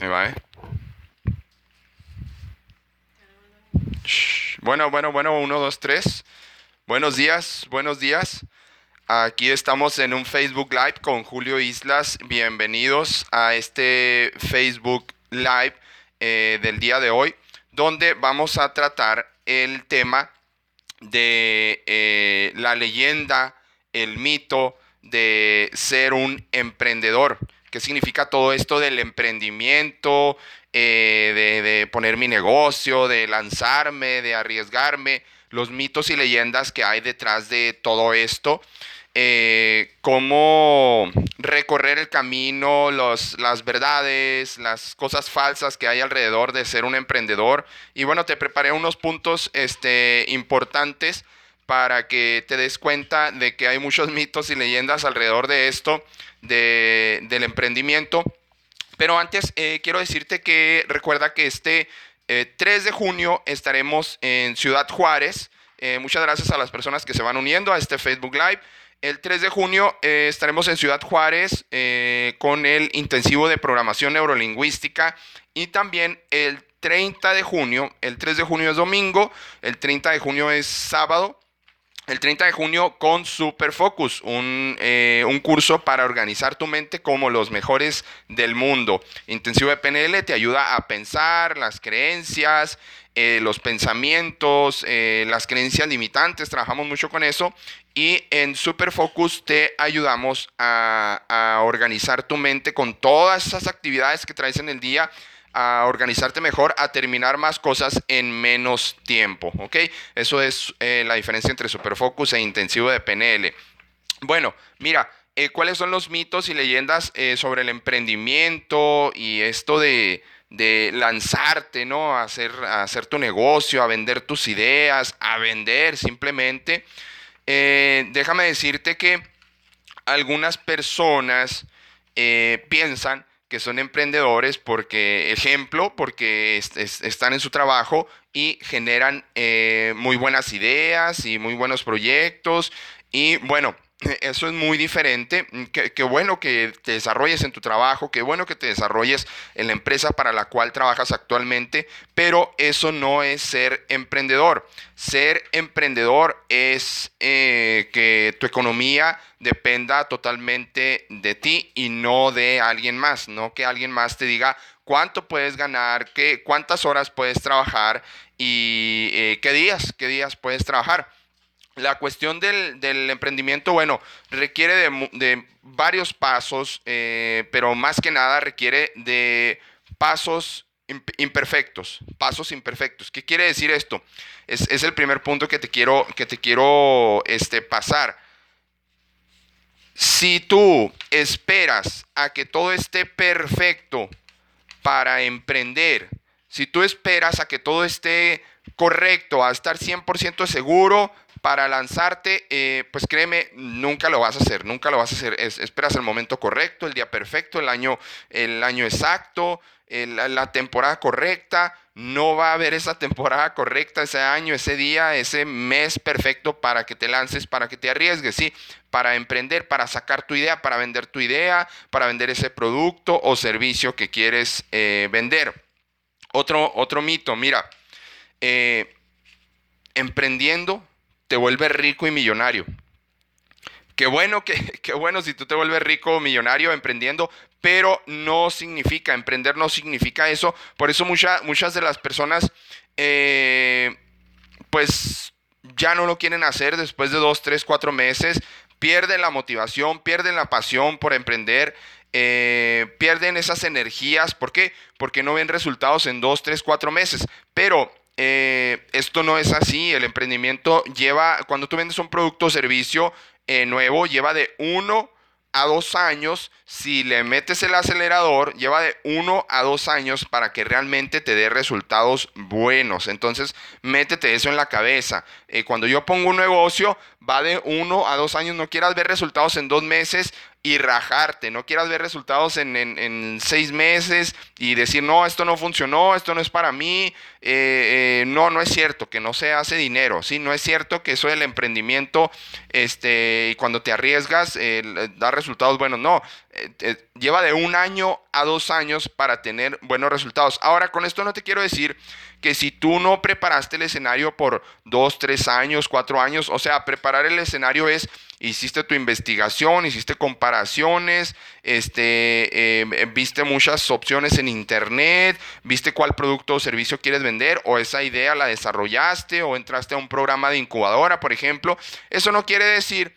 Ahí va, ¿eh? Bueno, bueno, bueno, uno, dos, tres. Buenos días, buenos días. Aquí estamos en un Facebook Live con Julio Islas. Bienvenidos a este Facebook Live eh, del día de hoy, donde vamos a tratar el tema de eh, la leyenda, el mito de ser un emprendedor. ¿Qué significa todo esto del emprendimiento, eh, de, poner mi negocio, de lanzarme, de arriesgarme? Los mitos y leyendas que hay detrás de todo esto. Eh, cómo recorrer el camino, las verdades, las cosas falsas que hay alrededor de ser un emprendedor. Y bueno, te preparé unos puntos este, importantes para que te des cuenta de que hay muchos mitos y leyendas alrededor de esto, del emprendimiento. Pero antes eh, quiero decirte que recuerda que este 3 eh, de junio estaremos en Ciudad Juárez. Eh, muchas gracias a las personas que se van uniendo a este Facebook Live. El 3 de junio estaremos en Ciudad Juárez con el intensivo de programación neurolingüística y también el 30 de junio, el 3 de junio es domingo, el 30 de junio es sábado, el 30 de junio con Super Focus, eh, un, curso para organizar tu mente como los mejores del mundo. Intensivo de PNL te ayuda a pensar las creencias, eh, los pensamientos, eh, las creencias limitantes, trabajamos mucho con eso. Y en Super Focus te ayudamos a organizar tu mente con todas esas actividades que traes en el día a organizarte mejor, a terminar más cosas en menos tiempo, ¿ok? Eso es eh, la diferencia entre superfocus e intensivo de PNL. Bueno, mira, eh, ¿cuáles son los mitos y leyendas eh, sobre el emprendimiento y esto de, lanzarte, ¿no? A hacer, a hacer tu negocio, a vender tus ideas, a vender simplemente. déjame decirte que algunas personas piensan que son emprendedores porque, ejemplo, porque están en su trabajo y generan eh, muy buenas ideas y muy buenos proyectos. Y bueno, eso es muy diferente. Mm, qué, bueno que te desarrolles en tu trabajo, qué bueno que te desarrolles en la empresa para la cual trabajas actualmente, pero eso no es ser emprendedor. Ser emprendedor es eh, que tu economía dependa totalmente de ti y no de alguien más, no que alguien más te diga cuánto puedes ganar, qué, cuántas horas puedes trabajar y eh, qué días, qué días puedes trabajar. La cuestión del, emprendimiento, bueno, requiere de, varios pasos, eh, pero más que nada requiere de pasos imperfectos, pasos imperfectos. ¿Qué quiere decir esto? Es, el primer punto que te quiero, que te quiero este, pasar. Si tú esperas a que todo esté perfecto para emprender, si tú esperas a que todo esté correcto, a estar 100% seguro para lanzarte, eh, pues créeme, nunca lo vas a hacer, nunca lo vas a hacer. esperas el momento correcto, el día perfecto, el año, el año exacto, la temporada correcta. No va a haber esa temporada correcta, ese año, ese día, ese mes perfecto para que te lances, para que te arriesgues, ¿sí? Para emprender, para sacar tu idea, para vender tu idea, para vender ese producto o servicio que quieres eh, vender. Otro, otro mito, mira, eh, emprendiendo te vuelves rico y millonario. Qué bueno, qué, bueno si tú te vuelves rico o millonario emprendiendo, pero no significa, emprender no significa eso. Por eso muchas de las personas, eh, pues ya no lo quieren hacer después de dos, tres, cuatro meses, pierden la motivación, pierden la pasión por emprender. Eh, pierden esas energías. ¿Por qué? Porque no ven resultados en dos, tres, cuatro meses. Pero eh, esto no es así. El emprendimiento lleva, cuando tú vendes un producto o servicio eh, nuevo, lleva de uno a dos años. Si le metes el acelerador, lleva de uno a dos años para que realmente te dé resultados buenos. Entonces, métete eso en la cabeza. Eh, cuando yo pongo un negocio, va de uno a dos años. No quieras ver resultados en dos meses y rajarte, no quieras ver resultados en, seis meses y decir, no, esto no funcionó, esto no es para mí, eh, eh, no, no es cierto que no se hace dinero, ¿sí? No es cierto que eso del emprendimiento, este, cuando te arriesgas, eh, da resultados buenos, no, lleva de un año a dos años para tener buenos resultados. Ahora, con esto no te quiero decir que si tú no preparaste el escenario por dos, tres años, cuatro años, o sea, preparar el escenario es, hiciste tu investigación, hiciste comparaciones, este, em, viste muchas opciones en internet, viste cuál producto o servicio quieres vender, o esa idea la desarrollaste, o entraste a un programa de incubadora, por ejemplo. Eso no quiere decir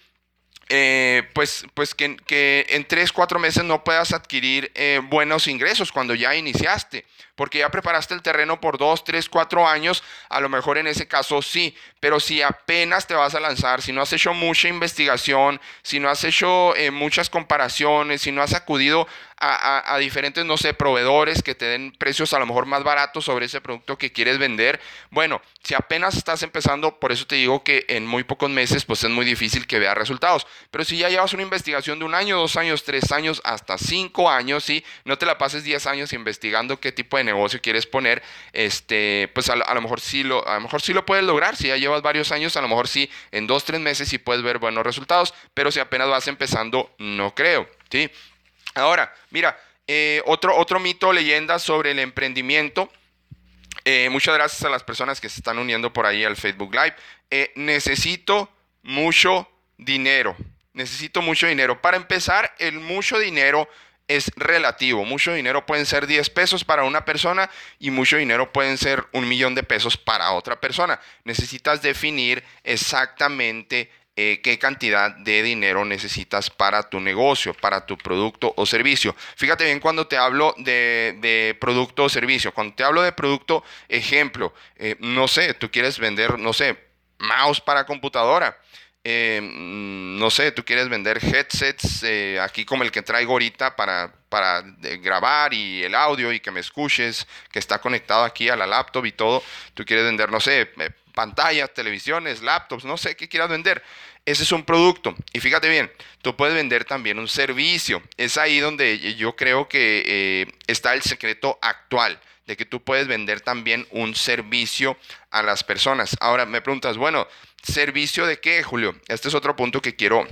eh, pues, pues que, en tres, cuatro meses no puedas adquirir eh, buenos ingresos cuando ya iniciaste, porque ya preparaste el terreno por dos, tres, cuatro años, a lo mejor en ese caso sí, pero si apenas te vas a lanzar, si no has hecho mucha investigación, si no has hecho eh, muchas comparaciones, si no has acudido a, diferentes, no sé, proveedores que te den precios a lo mejor más baratos sobre ese producto que quieres vender. Bueno, si apenas estás empezando, por eso te digo que en muy pocos meses, pues es muy difícil que veas resultados. Pero si ya llevas una investigación de un año, dos años, tres años, hasta cinco años, ¿sí? No te la pases diez años investigando qué tipo de negocio quieres poner, este, pues a, lo mejor sí lo, a lo mejor sí lo puedes lograr. Si ya llevas varios años, a lo mejor sí, en dos, tres meses sí puedes ver buenos resultados. Pero si apenas vas empezando, no creo, ¿sí? Ahora, mira, eh, otro, otro mito leyenda sobre el emprendimiento. Eh, muchas gracias a las personas que se están uniendo por ahí al Facebook Live. Eh, necesito mucho dinero. Necesito mucho dinero. Para empezar, el mucho dinero es relativo. Mucho dinero pueden ser 10 pesos para una persona y mucho dinero pueden ser un millón de pesos para otra persona. Necesitas definir exactamente eh, qué cantidad de dinero necesitas para tu negocio, para tu producto o servicio. Fíjate bien cuando te hablo de, producto o servicio. Cuando te hablo de producto, ejemplo, eh, no sé, tú quieres vender, no sé, mouse para computadora. Eh, mm, no sé, tú quieres vender headsets aquí como el que traigo ahorita para, para grabar y el audio y que me escuches, que está conectado aquí a la laptop y todo. Tú quieres vender, no sé, pantallas, televisiones, laptops, no sé qué quieras vender. Ese es un producto. Y fíjate bien, tú puedes vender también un servicio. Es ahí donde yo creo que eh, está el secreto actual de que tú puedes vender también un servicio a las personas. Ahora me preguntas, bueno, ¿servicio de qué, Julio? Este es otro punto que quiero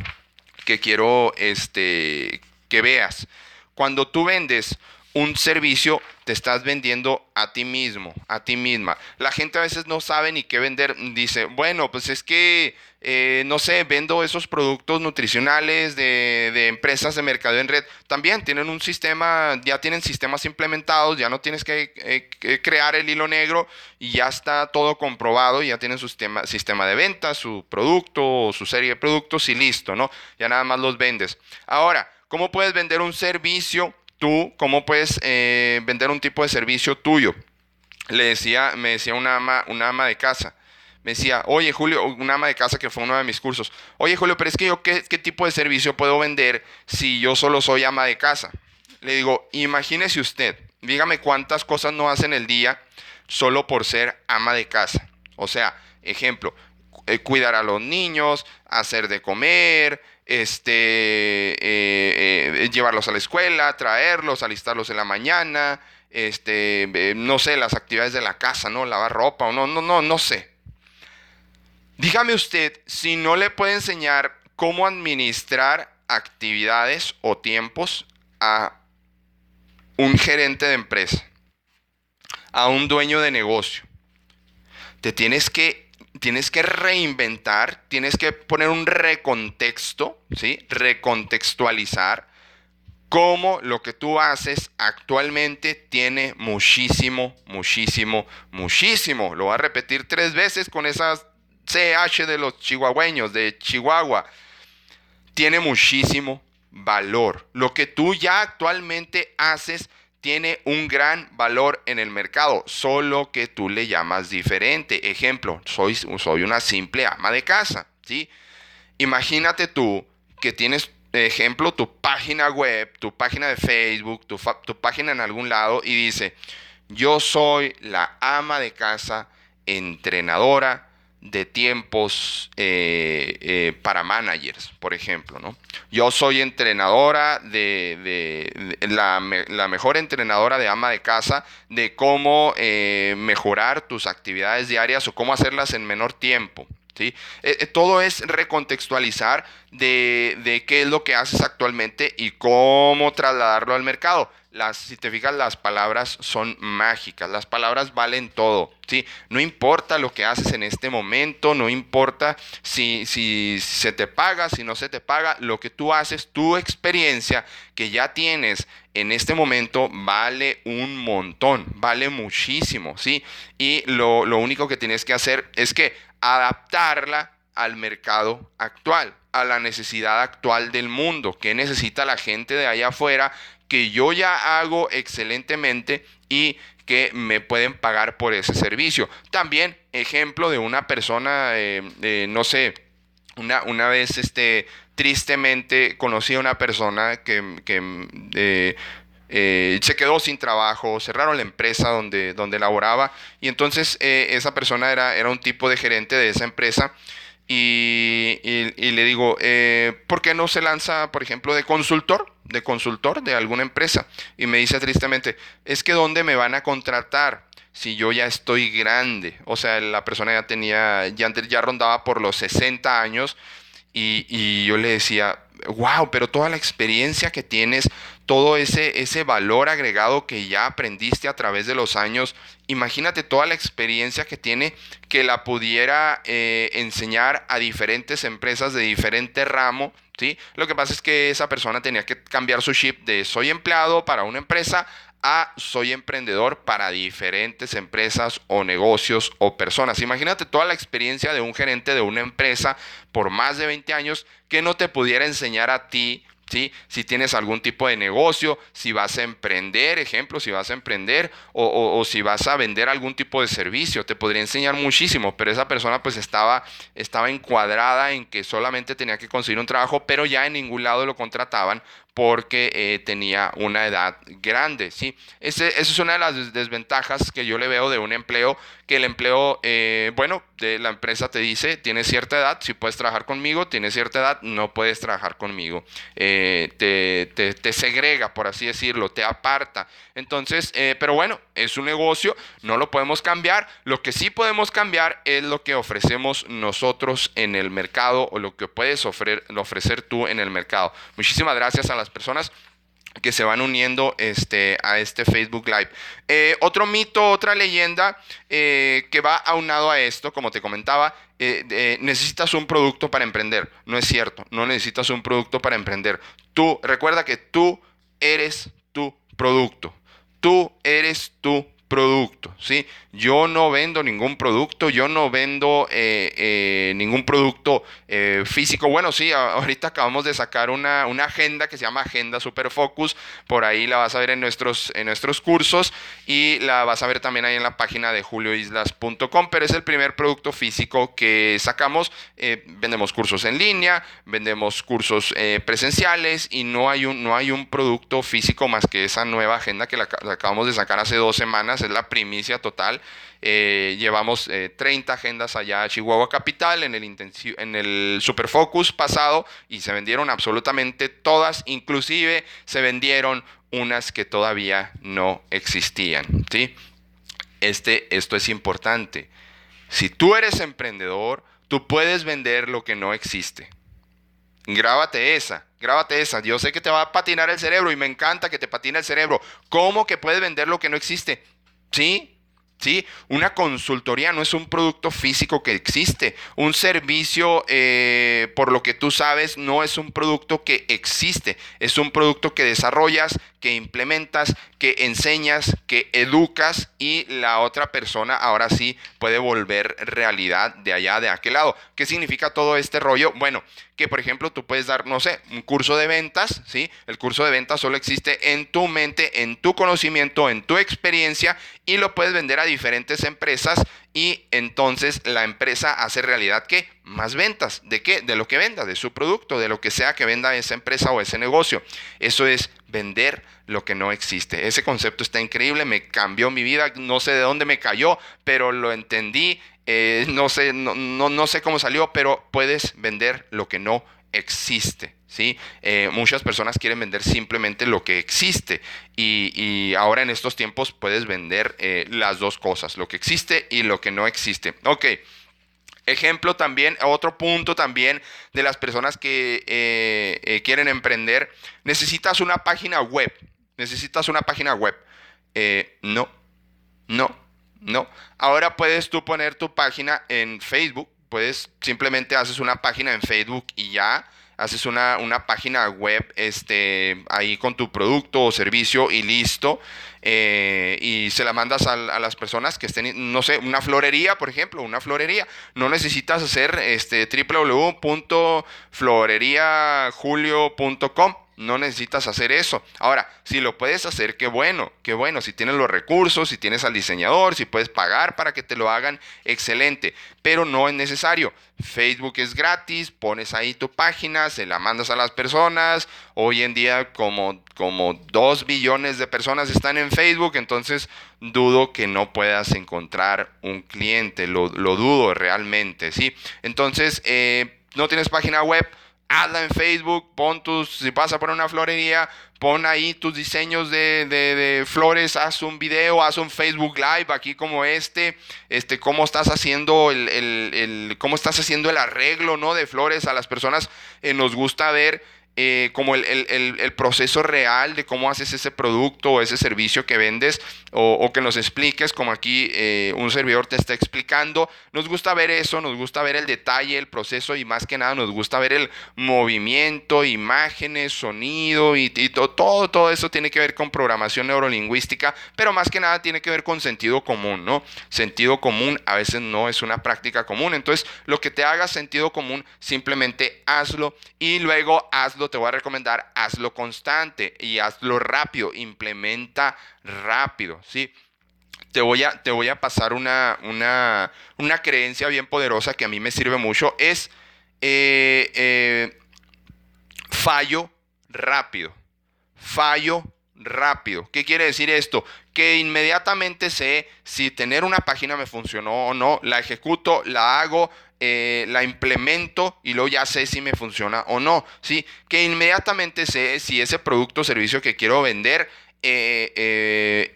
que quiero este que veas. Cuando tú vendes un servicio, te estás vendiendo a ti mismo, a ti misma. La gente a veces no sabe ni qué vender. Dice, bueno, pues es que, eh, no sé, vendo esos productos nutricionales de, empresas de mercado en red. También tienen un sistema, ya tienen sistemas implementados, ya no tienes que, eh, crear el hilo negro y ya está todo comprobado, ya tienen su sistema, sistema de venta, su producto su serie de productos y listo, ¿no? Ya nada más los vendes. Ahora, ¿cómo puedes vender un servicio? tú cómo puedes eh, vender un tipo de servicio tuyo. Le decía, me decía una ama, una ama de casa. Me decía, oye Julio, una ama de casa que fue uno de mis cursos. Oye Julio, pero es que yo, ¿qué, qué tipo de servicio puedo vender si yo solo soy ama de casa? Le digo, imagínese usted, dígame cuántas cosas no hace en el día solo por ser ama de casa. O sea, ejemplo, eh, cuidar a los niños, hacer de comer, este, eh, eh, llevarlos a la escuela, traerlos, alistarlos en la mañana, este, no sé, las actividades de la casa, ¿no? Lavar ropa o no, no, no, no sé. Dígame usted si no le puede enseñar cómo administrar actividades o tiempos a un gerente de empresa, a un dueño de negocio. Te tienes que tienes que reinventar, tienes que poner un recontexto, ¿sí? Recontextualizar cómo lo que tú haces actualmente tiene muchísimo, muchísimo, muchísimo. Lo voy a repetir tres veces con esas CH de los chihuahueños, de Chihuahua. Tiene muchísimo valor. Lo que tú ya actualmente haces tiene un gran valor en el mercado, solo que tú le llamas diferente. Ejemplo, soy, soy una simple ama de casa, ¿sí? Imagínate tú que tienes, ejemplo, tu página web, tu página de Facebook, tu, tu página en algún lado y dice, yo soy la ama de casa entrenadora de tiempos eh, eh, para managers, por ejemplo. ¿no? Yo soy entrenadora de, la, mejor entrenadora de ama de casa de cómo eh, mejorar tus actividades diarias o cómo hacerlas en menor tiempo. ¿sí? Eh, todo es recontextualizar de, de, qué es lo que haces actualmente y cómo trasladarlo al mercado. Las, si te fijas, las palabras son mágicas, las palabras valen todo, ¿sí? No importa lo que haces en este momento, no importa si, si se te paga, si no se te paga, lo que tú haces, tu experiencia que ya tienes en este momento vale un montón, vale muchísimo, ¿sí? Y lo, lo único que tienes que hacer es que adaptarla al mercado actual, a la necesidad actual del mundo, que necesita la gente de allá afuera, que yo ya hago excelentemente y que me pueden pagar por ese servicio. También ejemplo de una persona, eh, no sé, una, una vez este, tristemente conocí a una persona que, eh, eh, se quedó sin trabajo, cerraron la empresa donde, donde laboraba y entonces esa persona era, era un tipo de gerente de esa empresa y, le digo, eh, ¿por qué no se lanza, por ejemplo, de consultor? De consultor de alguna empresa. Y me dice tristemente, es que ¿dónde me van a contratar? Si yo ya estoy grande. O sea, la persona ya tenía, ya, ya rondaba por los 60 años. Y, y yo le decía, wow, pero toda la experiencia que tienes, todo ese, ese valor agregado que ya aprendiste a través de los años, imagínate toda la experiencia que tiene que la pudiera eh, enseñar a diferentes empresas de diferente ramo. ¿sí? Lo que pasa es que esa persona tenía que cambiar su chip de soy empleado para una empresa a soy emprendedor para diferentes empresas o negocios o personas. Imagínate toda la experiencia de un gerente de una empresa por más de 20 años que no te pudiera enseñar a ti si tienes algún tipo de negocio, si vas a emprender, ejemplo, si vas a emprender o, si vas a vender algún tipo de servicio, te podría enseñar muchísimo, pero esa persona pues estaba, estaba encuadrada en que solamente tenía que conseguir un trabajo, pero ya en ningún lado lo contrataban porque eh, tenía una edad grande, ¿sí? esa es una de las desventajas que yo le veo de un empleo, que el empleo, eh, bueno, de la empresa te dice, tienes cierta edad, si puedes trabajar conmigo, tienes cierta edad, no puedes trabajar conmigo. Eh, te, te, segrega, por así decirlo, te aparta. Entonces, pero bueno, es un negocio, no lo podemos cambiar. Lo que sí podemos cambiar es lo que ofrecemos nosotros en el mercado o lo que puedes ofrecer, ofrecer tú en el mercado. Muchísimas gracias a las personas que se van uniendo este, a este Facebook Live. Eh, otro mito, otra leyenda eh, que va aunado a esto, como te comentaba, eh, necesitas un producto para emprender. No es cierto, no necesitas un producto para emprender. Tú, recuerda que tú eres tu producto. Tú eres tu producto, ¿sí? Yo no vendo ningún producto, yo no vendo eh, eh, ningún producto eh, físico. Bueno, sí, ahorita acabamos de sacar una, agenda que se llama Agenda Super Focus, por ahí la vas a ver en nuestros, en nuestros cursos y la vas a ver también ahí en la página de julioislas.com, pero es el primer producto físico que sacamos. vendemos cursos en línea, vendemos cursos presenciales y no hay, un, no hay un producto físico más que esa nueva agenda que la acabamos de sacar hace dos semanas es la primicia total. Eh, llevamos 30 eh, agendas allá a Chihuahua Capital en el, en el Superfocus pasado y se vendieron absolutamente todas, inclusive se vendieron unas que todavía no existían. ¿sí? Este, esto es importante. Si tú eres emprendedor, tú puedes vender lo que no existe. Grábate esa, grábate esa. Yo sé que te va a patinar el cerebro y me encanta que te patine el cerebro. ¿Cómo que puedes vender lo que no existe? ¿Sí? ¿Sí? Una consultoría no es un producto físico que existe. Un servicio, eh, por lo que tú sabes, no es un producto que existe. Es un producto que desarrollas, que implementas, que enseñas, que educas y la otra persona ahora sí puede volver realidad de allá, de aquel lado. ¿Qué significa todo este rollo? Bueno, que por ejemplo tú puedes dar, no sé, un curso de ventas, ¿sí? El curso de ventas solo existe en tu mente, en tu conocimiento, en tu experiencia y lo puedes vender a diferentes empresas y entonces la empresa hace realidad que más ventas. ¿De qué? De lo que venda, de su producto, de lo que sea que venda esa empresa o ese negocio. Eso es vender lo que no existe. Ese concepto está increíble, me cambió mi vida, no sé de dónde me cayó, pero lo entendí eh, no, sé, no, no, sé cómo salió, pero puedes vender lo que no existe. ¿sí? Eh, muchas personas quieren vender simplemente lo que existe y, ahora en estos tiempos puedes vender eh, las dos cosas, lo que existe y lo que no existe. Ok, Ejemplo también, otro punto también de las personas que quieren emprender, necesitas una página web, necesitas una página web. No, no, no. Ahora puedes tú poner tu página en Facebook, puedes simplemente haces una página en Facebook y ya haces una, una, página web este, ahí con tu producto o servicio y listo. Eh, y se la mandas a, las personas que estén, no sé, una florería, por ejemplo, una florería. No necesitas hacer este, www.floreriajulio.com no necesitas hacer eso. Ahora, si lo puedes hacer, qué bueno, qué bueno. Si tienes los recursos, si tienes al diseñador, si puedes pagar para que te lo hagan, excelente. Pero no es necesario. Facebook es gratis, pones ahí tu página, se la mandas a las personas. Hoy en día como, como 2 billones de personas están en Facebook, entonces dudo que no puedas encontrar un cliente, lo, dudo realmente, ¿sí? Entonces, eh, no tienes página web hazla en Facebook, pon tus, si vas a poner una florería, pon ahí tus diseños de, flores, haz un video, haz un Facebook Live aquí como este, este, cómo estás haciendo el, cómo estás haciendo el arreglo, ¿no? De flores a las personas, eh, nos gusta ver eh, como el, proceso real de cómo haces ese producto o ese servicio que vendes o, que nos expliques como aquí eh, un servidor te está explicando. Nos gusta ver eso, nos gusta ver el detalle, el proceso y más que nada nos gusta ver el movimiento, imágenes, sonido y, todo, todo eso tiene que ver con programación neurolingüística, pero más que nada tiene que ver con sentido común, ¿no? Sentido común a veces no es una práctica común, entonces lo que te haga sentido común simplemente hazlo y luego hazlo te voy a recomendar, hazlo constante y hazlo rápido, implementa rápido, ¿sí? Te voy a, te voy a pasar una, una, una creencia bien poderosa que a mí me sirve mucho, es eh, eh, fallo rápido, fallo rápido. ¿Qué quiere decir esto? Que inmediatamente sé si tener una página me funcionó o no, la ejecuto, la hago, eh, la implemento y luego ya sé si me funciona o no. ¿sí? Que inmediatamente sé si ese producto o servicio que quiero vender eh,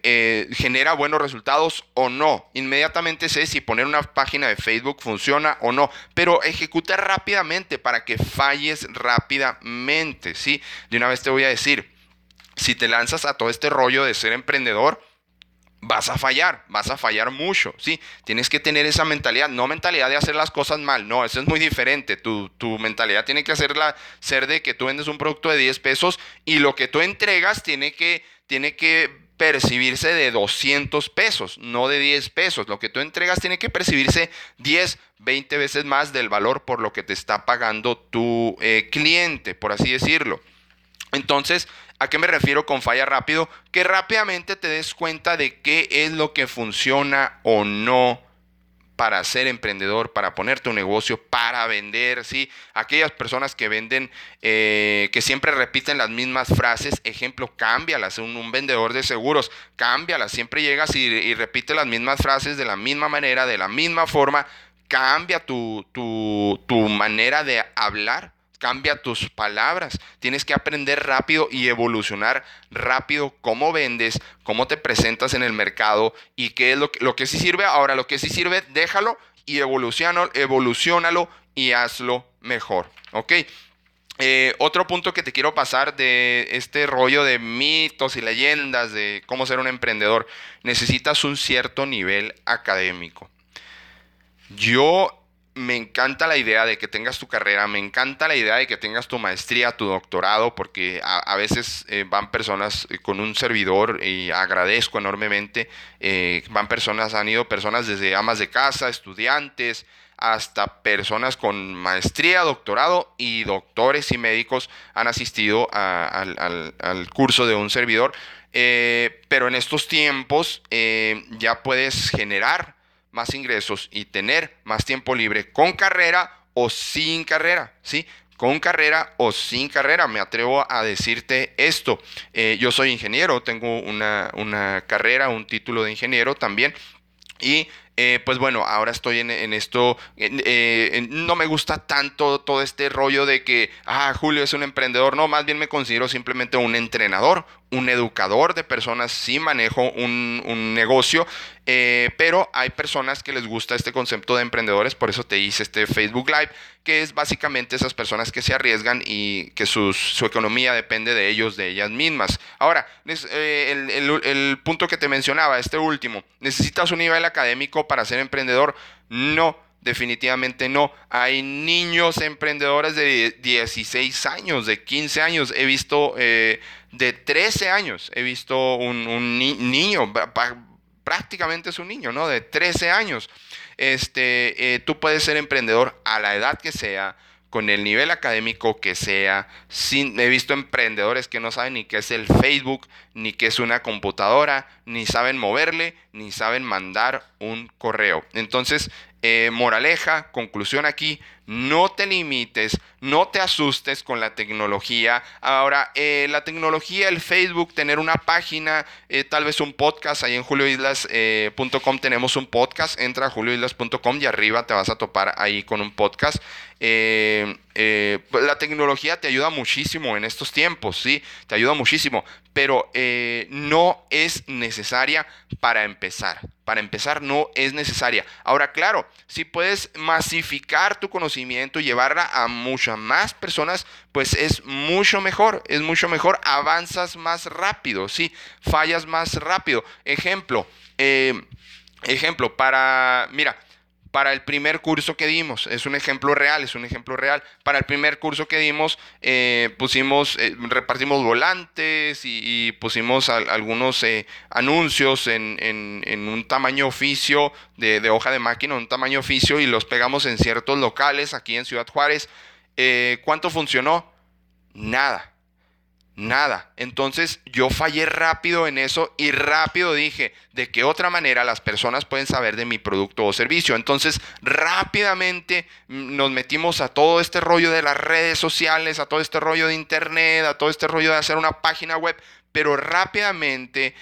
eh, genera buenos resultados o no. Inmediatamente sé si poner una página de Facebook funciona o no. Pero ejecuta rápidamente para que falles rápidamente. ¿sí? De una vez te voy a decir, si te lanzas a todo este rollo de ser emprendedor, vas a fallar, vas a fallar mucho, ¿sí? Tienes que tener esa mentalidad, no mentalidad de hacer las cosas mal, no, eso es muy diferente. Tu, mentalidad tiene que hacerla, ser de que tú vendes un producto de 10 pesos y lo que tú entregas tiene que, tiene que percibirse de 200 pesos, no de 10 pesos. Lo que tú entregas tiene que percibirse 10, 20 veces más del valor por lo que te está pagando tu eh, cliente, por así decirlo. Entonces, ¿A qué me refiero con falla rápido? Que rápidamente te des cuenta de qué es lo que funciona o no para ser emprendedor, para poner tu negocio, para vender, ¿sí? Aquellas personas que venden, eh, que siempre repiten las mismas frases, ejemplo, cámbialas, un, un vendedor de seguros, cámbialas, siempre llegas y, y repite las mismas frases de la misma manera, de la misma forma, cambia tu, tu, tu manera de hablar cambia tus palabras. Tienes que aprender rápido y evolucionar rápido cómo vendes, cómo te presentas en el mercado y qué es lo que, lo que sí sirve. Ahora, lo que sí sirve, déjalo y evolucionalo, y hazlo mejor. Eh, otro punto que te quiero pasar de este rollo de mitos y leyendas de cómo ser un emprendedor, necesitas un cierto nivel académico. Yo me encanta la idea de que tengas tu carrera, me encanta la idea de que tengas tu maestría, tu doctorado, porque a, veces eh, van personas eh, con un servidor y agradezco enormemente, eh, van personas, han ido personas desde amas de casa, estudiantes, hasta personas con maestría, doctorado y doctores y médicos han asistido al, curso de un servidor. pero en estos tiempos ya puedes generar más ingresos y tener más tiempo libre con carrera o sin carrera, ¿sí? Con carrera o sin carrera, me atrevo a decirte esto. Eh, yo soy ingeniero, tengo una, una carrera, un título de ingeniero también. Y eh, pues bueno, ahora estoy en, esto, eh, no me gusta tanto todo este rollo de que, ah, Julio es un emprendedor, no, más bien me considero simplemente un entrenador, un educador de personas, sí manejo un, negocio, eh, pero hay personas que les gusta este concepto de emprendedores, por eso te hice este Facebook Live, que es básicamente esas personas que se arriesgan y que su economía depende de ellos, de ellas mismas. Ahora, eh, el, el punto que te mencionaba, este último, ¿necesitas un nivel académico para ser emprendedor? No definitivamente no. Hay niños emprendedores de 16 años, de 15 años. He visto eh, de 13 años, he visto un, niño, prácticamente es un niño, ¿no? De 13 años. Este, eh, tú puedes ser emprendedor a la edad que sea, con el nivel académico que sea. Sin, he visto emprendedores que no saben ni qué es el Facebook, ni qué es una computadora, ni saben moverle, ni saben mandar un correo. Entonces, eh, moraleja, conclusión aquí, no te limites, no te asustes con la tecnología. Ahora, eh, la tecnología, el Facebook, tener una página, eh, tal vez un podcast, ahí en julioislas.com tenemos un podcast, entra a julioislas.com y arriba te vas a topar ahí con un podcast. Pues, la tecnología te ayuda muchísimo en estos tiempos, ¿sí? Te ayuda muchísimo, pero no es necesaria para empezar. Para empezar, no es necesaria. Ahora, claro, si puedes masificar tu conocimiento y llevarla a muchas más personas, pues es mucho mejor, es mucho mejor. Avanzas más rápido, sí, fallas más rápido. Ejemplo, eh, ejemplo, para, mira, para el primer curso que dimos. Es un ejemplo real, es un ejemplo real. Para el primer curso que dimos, eh, pusimos, eh, repartimos volantes y, pusimos algunos eh, anuncios en, un tamaño oficio de, de, hoja de máquina, un tamaño oficio y los pegamos en ciertos locales aquí en Ciudad Juárez. ¿Cuánto funcionó? Nada Nada. Entonces yo fallé rápido en eso y rápido dije, ¿de qué otra manera las personas pueden saber de mi producto o servicio? Entonces rápidamente mm, nos metimos a todo este rollo de las redes sociales, a todo este rollo de internet, a todo este rollo de hacer una página web, pero rápidamente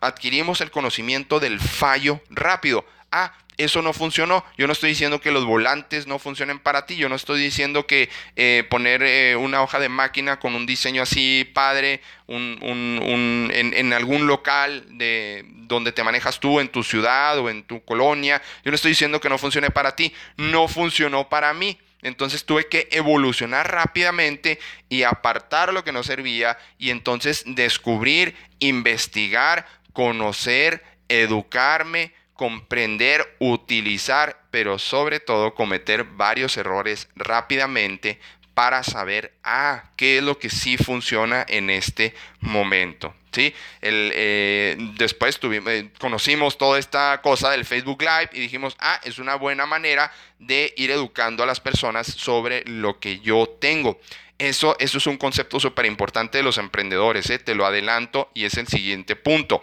adquirimos el conocimiento del fallo rápido. Ah, eso no funcionó. Yo no estoy diciendo que los volantes no funcionen para ti. Yo no estoy diciendo que eh, poner eh, una hoja de máquina con un diseño así padre en, algún local de, donde te manejas tú, en tu ciudad o en tu colonia. Yo no estoy diciendo que no funcione para ti. No funcionó para mí. Entonces tuve que evolucionar rápidamente y apartar lo que no servía y entonces descubrir, investigar, conocer, educarme, comprender, utilizar, pero sobre todo cometer varios errores rápidamente para saber, ah, qué es lo que sí funciona en este momento. ¿sí? El, eh, después tuvimos, eh, conocimos toda esta cosa del Facebook Live y dijimos, ah, es una buena manera de ir educando a las personas sobre lo que yo tengo. Eso, eso es un concepto súper importante de los emprendedores, ¿eh? te lo adelanto y es el siguiente punto.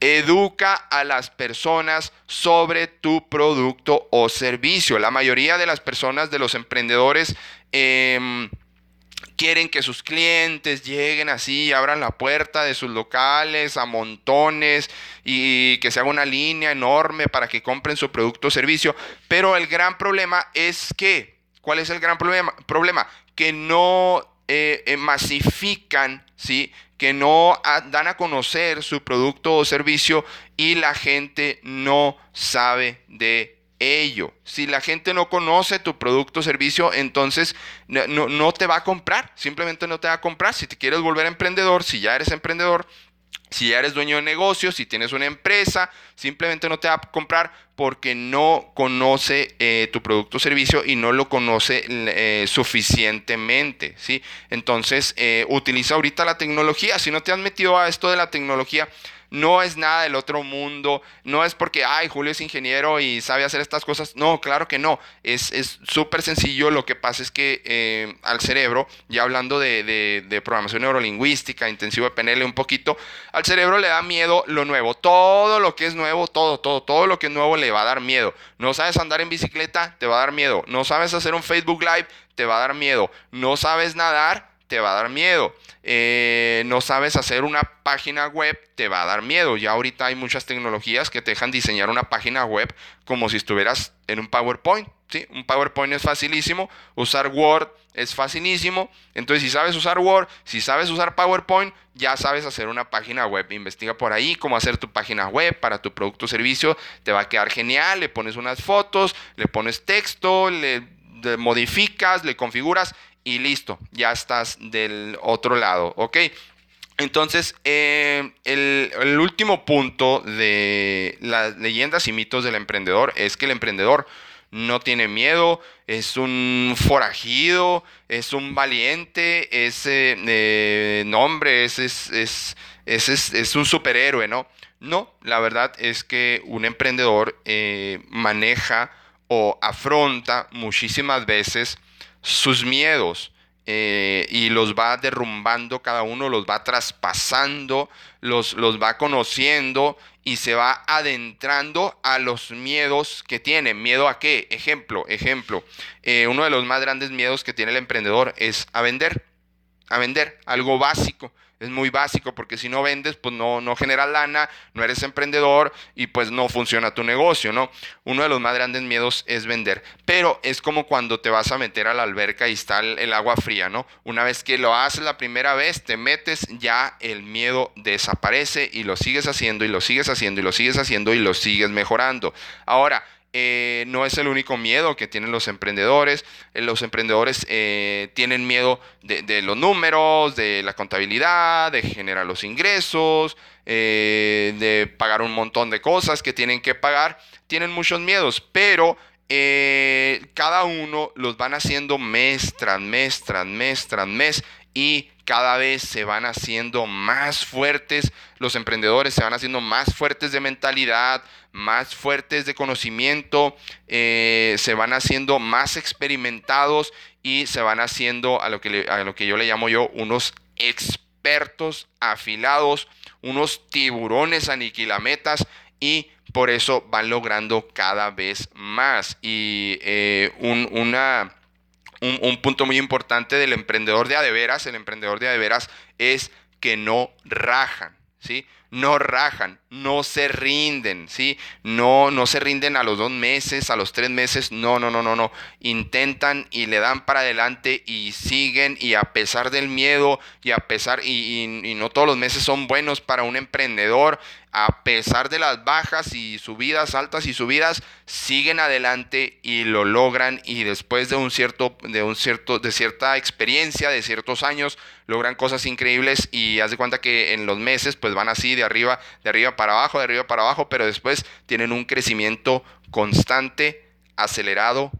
Educa a las personas sobre tu producto o servicio. La mayoría de las personas, de los emprendedores, em, quieren que sus clientes lleguen así, abran la puerta de sus locales a montones y que se haga una línea enorme para que compren su producto o servicio. Pero el gran problema es que, ¿cuál es el gran problema? Problema que no eh, eh, masifican, ¿sí? Que no dan a conocer su producto o servicio y la gente no sabe de ello. Si la gente no conoce tu producto o servicio, entonces no, no, te va a comprar, simplemente no te va a comprar. Si te quieres volver emprendedor, si ya eres emprendedor, si ya eres dueño de negocio, si tienes una empresa, simplemente no te va a comprar porque no conoce eh, tu producto o servicio y no lo conoce eh, suficientemente, ¿sí? Entonces, eh, utiliza ahorita la tecnología. Si no te has metido a esto de la tecnología, no es nada del otro mundo, no es porque, ay, Julio es ingeniero y sabe hacer estas cosas. No, claro que no. Es súper sencillo. Lo que pasa es que eh, al cerebro, ya hablando de, de, programación neurolingüística, intensivo de PNL un poquito, al cerebro le da miedo lo nuevo. Todo lo que es nuevo, todo, todo, todo lo que es nuevo le va a dar miedo. No sabes andar en bicicleta, te va a dar miedo. No sabes hacer un Facebook Live, te va a dar miedo. No sabes nadar, te va a dar miedo. Eh, no sabes hacer una página web, te va a dar miedo. Ya ahorita hay muchas tecnologías que te dejan diseñar una página web como si estuvieras en un PowerPoint. ¿sí? Un PowerPoint es facilísimo, usar Word es facilísimo. Entonces, si sabes usar Word, si sabes usar PowerPoint, ya sabes hacer una página web. Investiga por ahí cómo hacer tu página web para tu producto o servicio. Te va a quedar genial. Le pones unas fotos, le pones texto, le modificas, le configuras y listo, ya estás del otro lado, ¿ok? Entonces, eh, el, último punto de las leyendas y mitos del emprendedor es que el emprendedor no tiene miedo, es un forajido, es un valiente, es eh, nombre, es, es, es, un superhéroe, ¿no? No, la verdad es que un emprendedor eh, maneja o afronta muchísimas veces sus miedos eh, y los va derrumbando cada uno, los va traspasando, los, los va conociendo y se va adentrando a los miedos que tiene. ¿Miedo a qué? Ejemplo, ejemplo. Eh, uno de los más grandes miedos que tiene el emprendedor es a vender, a vender algo básico es muy básico porque si no vendes, pues no, no generas lana, no eres emprendedor y pues no funciona tu negocio, ¿no? Uno de los más grandes miedos es vender, pero es como cuando te vas a meter a la alberca y está el, agua fría, ¿no? Una vez que lo haces la primera vez, te metes, ya el miedo desaparece y lo sigues haciendo y lo sigues haciendo y lo sigues haciendo y lo sigues mejorando. Ahora, eh, no es el único miedo que tienen los emprendedores. Eh, los emprendedores eh, tienen miedo de, los números, de la contabilidad, de generar los ingresos, de pagar un montón de cosas que tienen que pagar. Tienen muchos miedos, pero cada uno los van haciendo mes tras mes, tras mes, tras mes y cada vez se van haciendo más fuertes, los emprendedores se van haciendo más fuertes de mentalidad, más fuertes de conocimiento, eh, se van haciendo más experimentados y se van haciendo a lo, que a lo que yo le llamo yo unos expertos afilados, unos tiburones aniquilametas y por eso van logrando cada vez más. Y eh, una un, punto muy importante del emprendedor de adeveras, el emprendedor de adeveras es que no rajan, ¿sí? No rajan, no se rinden, ¿sí? No, no se rinden a los dos meses, a los tres meses, no, no, no, no, no. Intentan y le dan para adelante y siguen y a pesar del miedo y a pesar, y, y no todos los meses son buenos para un emprendedor, a pesar de las bajas y subidas, altas y subidas, siguen adelante y lo logran y después de un cierto, de un cierto, de cierta experiencia, de ciertos años, logran cosas increíbles y haz de cuenta que en los meses pues van así de arriba, de arriba para abajo, de arriba para abajo, pero después tienen un crecimiento constante, acelerado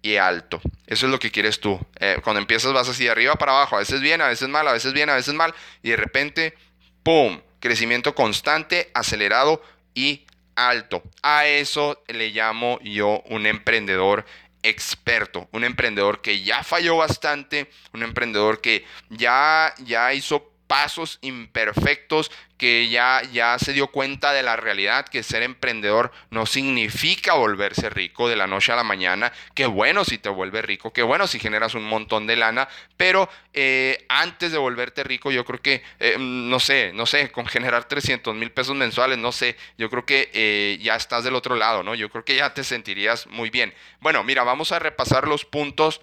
y alto. Eso es lo que quieres tú. Eh, cuando empiezas vas así de arriba para abajo, a veces bien, a veces mal, a veces bien, a veces mal, y de repente, ¡pum! Crecimiento constante, acelerado y alto. A eso le llamo yo un emprendedor experto, un emprendedor que ya falló bastante, un emprendedor que ya, ya hizo pasos imperfectos, que ya, ya se dio cuenta de la realidad, que ser emprendedor no significa volverse rico de la noche a la mañana. Qué bueno si te vuelves rico, qué bueno si generas un montón de lana, pero eh, antes de volverte rico, yo creo que, eh, no sé, no sé, con generar 300 mil pesos mensuales, no sé, yo creo que eh, ya estás del otro lado, ¿no? Yo creo que ya te sentirías muy bien. Bueno, mira, vamos a repasar los puntos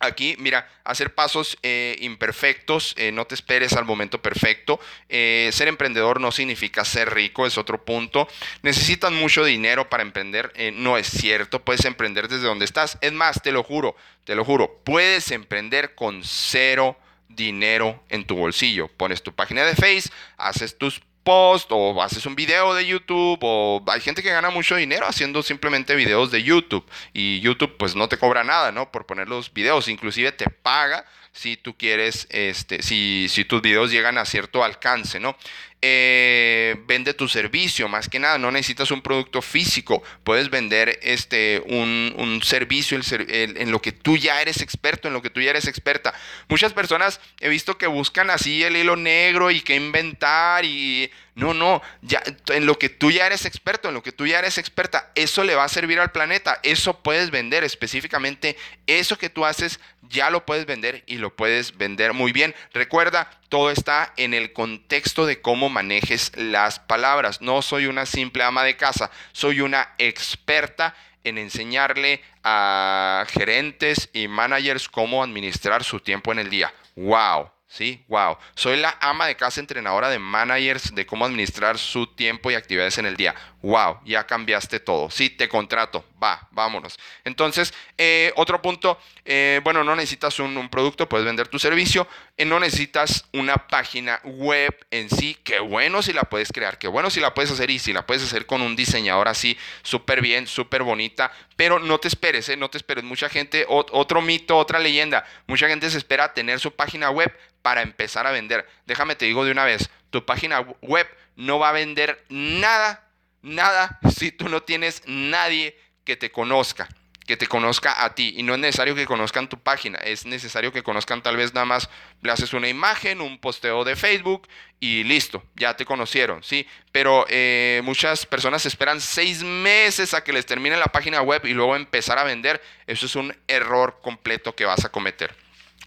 Aquí, mira, hacer pasos eh, imperfectos, eh, no te esperes al momento perfecto. Eh, ser emprendedor no significa ser rico, es otro punto. Necesitan mucho dinero para emprender, no es cierto, puedes emprender desde donde estás. Es más, te lo juro, te lo juro, puedes emprender con cero dinero en tu bolsillo. Pones tu página de Face, haces tus post o haces un video de YouTube o hay gente que gana mucho dinero haciendo simplemente videos de YouTube y YouTube pues no te cobra nada, ¿no? Por poner los videos, inclusive te paga si tú quieres, este, si, si tus videos llegan a cierto alcance, ¿no? Eh, vende tu servicio, más que nada, no necesitas un producto físico, puedes vender este, un, servicio en lo que tú ya eres experto, en lo que tú ya eres experta. Muchas personas he visto que buscan así el hilo negro y que inventar y No, no, ya en lo que tú ya eres experto, en lo que tú ya eres experta, eso le va a servir al planeta, eso puedes vender específicamente, eso que tú haces ya lo puedes vender y lo puedes vender muy bien. Recuerda, todo está en el contexto de cómo manejes las palabras. No soy una simple ama de casa, soy una experta en enseñarle a gerentes y managers cómo administrar su tiempo en el día. ¡Wow! Sí, wow. Soy la ama de casa entrenadora de managers de cómo administrar su tiempo y actividades en el día. Wow, ya cambiaste todo. Sí, te contrato. Va, vámonos. Entonces, eh, otro punto, eh, bueno, no necesitas un, producto, puedes vender tu servicio. Eh, no necesitas una página web en sí. Qué bueno si la puedes crear, qué bueno si la puedes hacer y si la puedes hacer con un diseñador así, súper bien, súper bonita. Pero no te esperes, no te esperes. Mucha gente, otro mito, otra leyenda. Mucha gente se espera tener su página web para empezar a vender. Déjame te digo de una vez, tu página web no va a vender nada, nada si tú no tienes nadie que te conozca que te conozca a ti. Y no es necesario que conozcan tu página, es necesario que conozcan tal vez nada más, le haces una imagen, un posteo de Facebook y listo, ya te conocieron, ¿sí? Pero eh, muchas personas esperan seis meses a que les termine la página web y luego empezar a vender. Eso es un error completo que vas a cometer.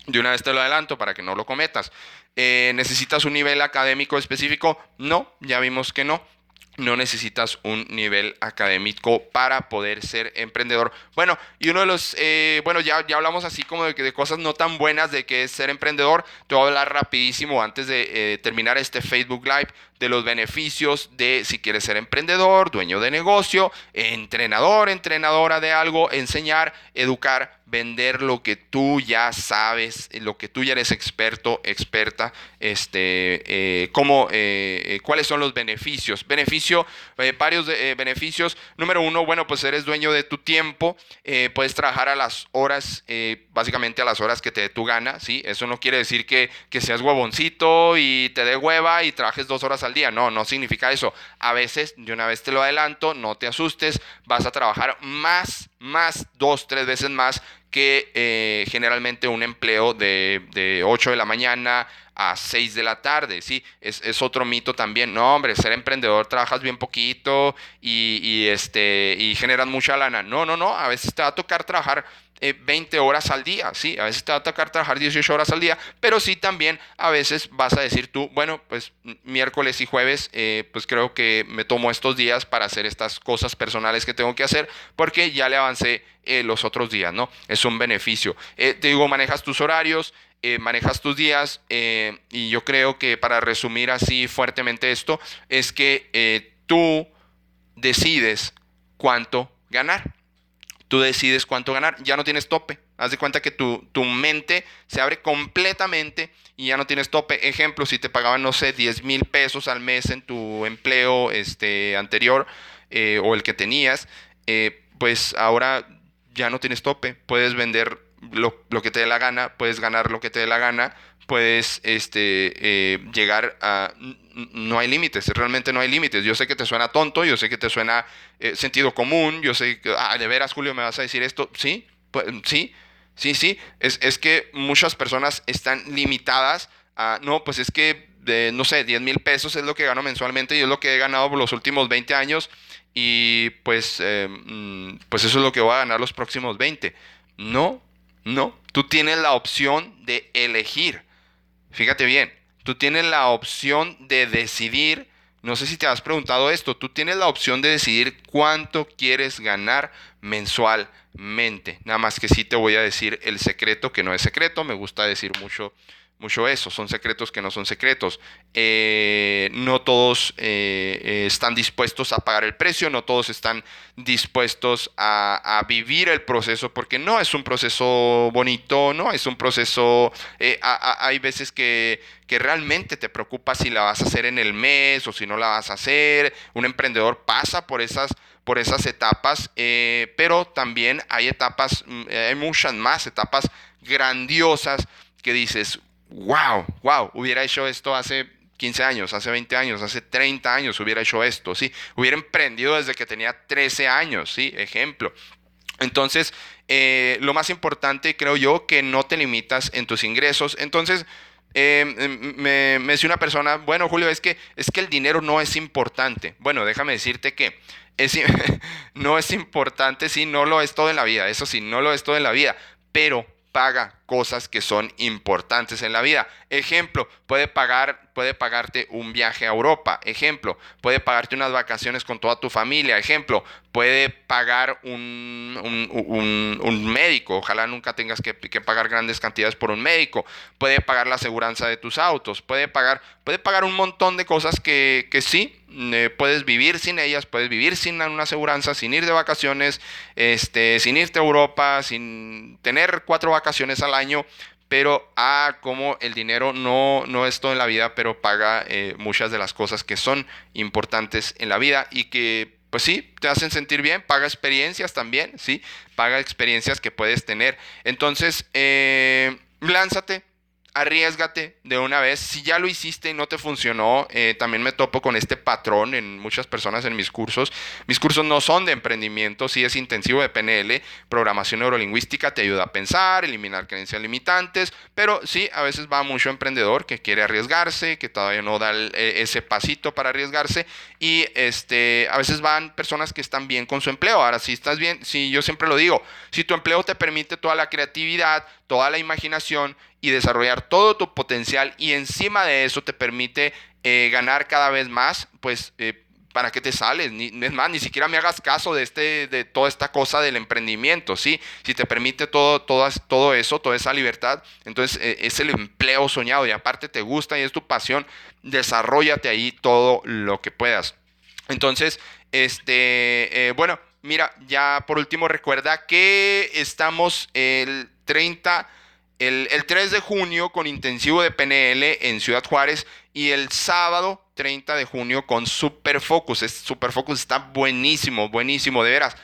De una vez te lo adelanto para que no lo cometas. Eh, ¿Necesitas un nivel académico específico? No, ya vimos que no no necesitas un nivel académico para poder ser emprendedor. Bueno, y uno de los, eh, bueno, ya, ya hablamos así como de, de, cosas no tan buenas de que es ser emprendedor. Te voy a hablar rapidísimo antes de eh, terminar este Facebook Live de los beneficios de si quieres ser emprendedor, dueño de negocio, entrenador, entrenadora de algo, enseñar, educar, vender lo que tú ya sabes, lo que tú ya eres experto, experta, este, eh, cómo, eh, eh, cuáles son los beneficios. Beneficio, varios beneficios. Número uno, bueno, pues eres dueño de tu tiempo, puedes trabajar a las horas, básicamente a las horas que te dé tu gana, ¿sí? Eso no quiere decir que, que seas huevoncito y te dé hueva y trabajes dos horas al día. No, no significa eso. A veces, de una vez te lo adelanto, no te asustes, vas a trabajar más, más, dos, tres veces más que eh, generalmente un empleo de, de 8 de la mañana a 6 de la tarde, ¿sí? Es, es, otro mito también. No, hombre, ser emprendedor trabajas bien poquito y, y, este, y generas mucha lana. No, no, no, a veces te va a tocar trabajar 20 eh, horas al día, ¿sí? A veces te va a tocar trabajar 18 horas al día, pero sí también a veces vas a decir tú, bueno, pues miércoles y jueves, eh, pues creo que me tomo estos días para hacer estas cosas personales que tengo que hacer, porque ya le avancé eh, los otros días, ¿no? Es un beneficio. te digo, manejas tus horarios, manejas tus días, y yo creo que para resumir así fuertemente esto, es que tú decides cuánto ganar tú decides cuánto ganar, ya no tienes tope. Haz de cuenta que tu, tu, mente se abre completamente y ya no tienes tope. Ejemplo, si te pagaban, no sé, 10 mil pesos al mes en tu empleo este, anterior eh, o el que tenías, eh, pues ahora ya no tienes tope. Puedes vender lo, lo, que te dé la gana, puedes ganar lo que te dé la gana, puedes este, eh, llegar a no hay límites, realmente no hay límites. Yo sé que te suena tonto, yo sé que te suena eh, sentido común, yo sé que, ah, de veras, Julio, me vas a decir esto. Sí, pues, sí, sí, sí. Es, es, que muchas personas están limitadas a, no, pues es que, de, no sé, 10 mil pesos es lo que gano mensualmente y es lo que he ganado por los últimos 20 años y pues, eh, mm, pues eso es lo que voy a ganar los próximos 20. No, no. Tú tienes la opción de elegir. Fíjate bien, tú tienes la opción de decidir, no sé si te has preguntado esto, tú tienes la opción de decidir cuánto quieres ganar mensualmente. Nada más que sí te voy a decir el secreto, que no es secreto, me gusta decir mucho mucho eso, son secretos que no son secretos. Eh, no todos eh, eh, están dispuestos a pagar el precio, no todos están dispuestos a, vivir el proceso, porque no es un proceso bonito, no es un proceso, hay veces que, que, realmente te preocupa si la vas a hacer en el mes o si no la vas a hacer. Un emprendedor pasa por esas por esas etapas, pero también hay etapas, mm, hay muchas más etapas grandiosas que dices, wow, wow, hubiera hecho esto hace 15 años, hace 20 años, hace 30 años hubiera hecho esto, ¿sí? Hubiera emprendido desde que tenía 13 años, ¿sí? Ejemplo. Entonces, eh, lo más importante creo yo que no te limitas en tus ingresos. Entonces, eh, me, me decía una persona, bueno, Julio, es que, es que el dinero no es importante. Bueno, déjame decirte que es, no es importante, sí, no lo es todo en la vida, eso sí, no lo es todo en la vida, pero paga cosas que son importantes en la vida. Ejemplo, puede pagar, puede pagarte un viaje a Europa. Ejemplo, puede pagarte unas vacaciones con toda tu familia. Ejemplo, puede pagar un, un, médico. Ojalá nunca tengas que, pagar grandes cantidades por un médico. Puede pagar la aseguranza de tus autos. Puede pagar, puede pagar un montón de cosas que, que sí, eh, puedes vivir sin ellas, puedes vivir sin una aseguranza, sin ir de vacaciones, este, sin irte a Europa, sin tener cuatro vacaciones al año, pero ah, como el dinero no, no es todo en la vida, pero paga eh, muchas de las cosas que son importantes en la vida y que, pues sí, te hacen sentir bien, paga experiencias también, sí, paga experiencias que puedes tener. Entonces, eh, lánzate, arriesgate de una vez. Si ya lo hiciste y no te funcionó, eh, también me topo con este patrón en muchas personas en mis cursos. Mis cursos no son de emprendimiento, sí es intensivo de PNL, programación neurolingüística, te ayuda a pensar, eliminar creencias limitantes, pero sí, a veces va mucho emprendedor que quiere arriesgarse, que todavía no da e, ese pasito para arriesgarse y este, a veces van personas que están bien con su empleo. Ahora, si estás bien, si yo siempre lo digo, si tu empleo te permite toda la creatividad, toda la imaginación y desarrollar todo tu potencial y encima de eso te permite eh, ganar cada vez más, pues eh, ¿para qué te sales? Ni, es más, ni siquiera me hagas caso de, este, de toda esta cosa del emprendimiento, ¿sí? Si te permite todo, todo eso, toda esa libertad, entonces eh, es el empleo soñado y aparte te gusta y es tu pasión, desarrollate ahí todo lo que puedas. Entonces, este, bueno, mira, ya por último recuerda que estamos el 30 el, 3 de junio con intensivo de PNL en Ciudad Juárez y el sábado 30 de junio con Super Focus. Super Focus está buenísimo, buenísimo, de veras.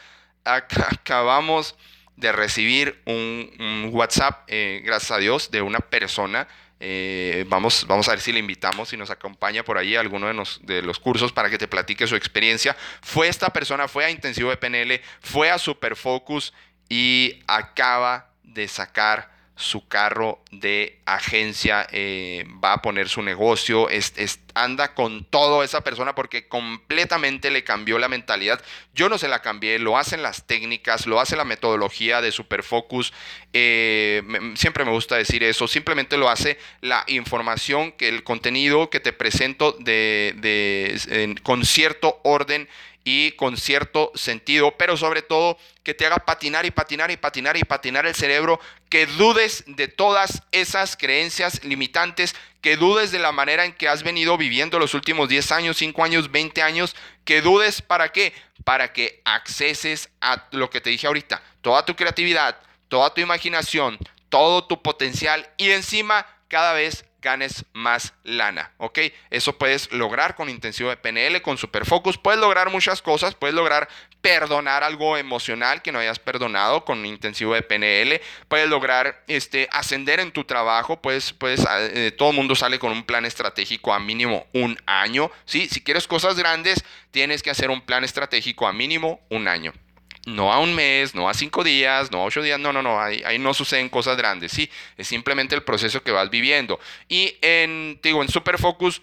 acabamos de recibir un, WhatsApp, eh, gracias a Dios, de una persona. Eh, vamos, vamos a ver si le invitamos, si nos acompaña por ahí a alguno de los, de los cursos para que te platique su experiencia. Fue esta persona, fue a intensivo de PNL, fue a Super Focus y acaba de sacar su carro de agencia, eh, va a poner su negocio, anda con todo esa persona porque completamente le cambió la mentalidad. Yo no se la cambié, lo hacen las técnicas, lo hace la metodología de Superfocus. Eh, siempre me gusta decir eso, simplemente lo hace la información, que el contenido que te presento de, con cierto orden y con cierto sentido, pero sobre todo que te haga patinar y patinar y patinar y patinar el cerebro, que dudes de todas esas creencias limitantes, que dudes de la manera en que has venido viviendo los últimos 10 años, 5 años, 20 años, que dudes para qué? Para que acceses a lo que te dije ahorita, toda tu creatividad, toda tu imaginación, todo tu potencial y encima cada vez ganes más lana, ¿ok? Eso puedes lograr con intensivo de PNL, con Superfocus, puedes lograr muchas cosas, puedes lograr perdonar algo emocional que no hayas perdonado con intensivo de PNL, puedes lograr este, ascender en tu trabajo, puedes, puedes eh, todo el mundo sale con un plan estratégico a mínimo un año, ¿sí? Si quieres cosas grandes, tienes que hacer un plan estratégico a mínimo un año no a un mes, no a cinco días, no a ocho días, no, no, no, ahí, ahí, no suceden cosas grandes, sí, es simplemente el proceso que vas viviendo. Y en, digo, en Superfocus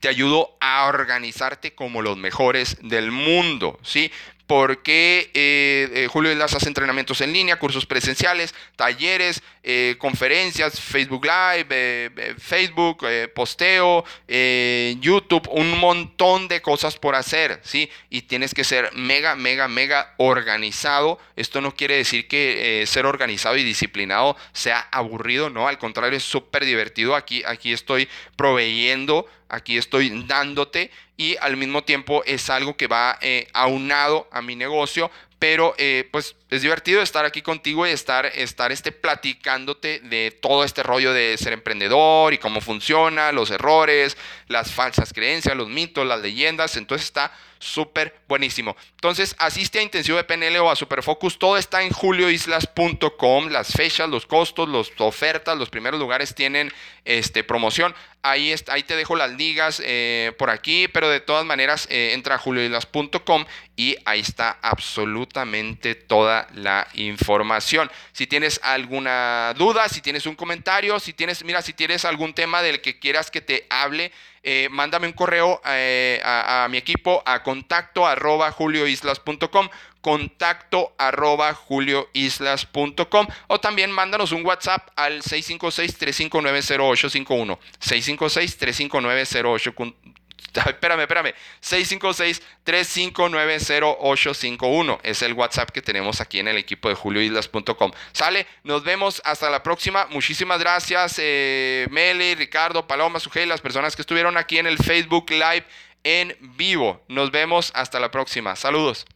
te ayudo a organizarte como los mejores del mundo, ¿sí? Porque eh, eh, Julio hace entrenamientos en línea, cursos presenciales, talleres, eh, conferencias, Facebook Live, Facebook, posteo, YouTube, un montón de cosas por hacer, ¿sí? Y tienes que ser mega, mega, mega organizado. Esto no quiere decir que ser organizado y disciplinado sea aburrido, no, al contrario, es súper divertido. Aquí, aquí estoy proveyendo aquí estoy dándote y al mismo tiempo es algo que va eh, aunado a mi negocio, pero eh, pues es divertido estar aquí contigo y estar, estar este, platicándote de todo este rollo de ser emprendedor y cómo funciona, los errores, las falsas creencias, los mitos, las leyendas, entonces está súper buenísimo. Entonces, asiste a Intensivo de PNL o a Superfocus. Todo está en julioislas.com. Las fechas, los costos, las ofertas, los primeros lugares tienen este, promoción. Ahí, está, ahí te dejo las ligas eh, por aquí, pero de todas maneras eh, entra a julioislas.com y ahí está absolutamente toda la información. Si tienes alguna duda, si tienes un comentario, si tienes, mira, si tienes algún tema del que quieras que te hable, eh, mándame un correo eh, a, mi equipo a contacto arroba julioislas.com contacto arroba julioislas.com o también mándanos un WhatsApp al 656-359-0851 656-359-0851 espérame, espérame. 656-359-0851. Es el WhatsApp que tenemos aquí en el equipo de julioislas.com. Sale, nos vemos hasta la próxima. Muchísimas gracias, eh, Meli, Ricardo, Paloma, Sujei, las personas que estuvieron aquí en el Facebook Live en vivo. Nos vemos hasta la próxima. Saludos.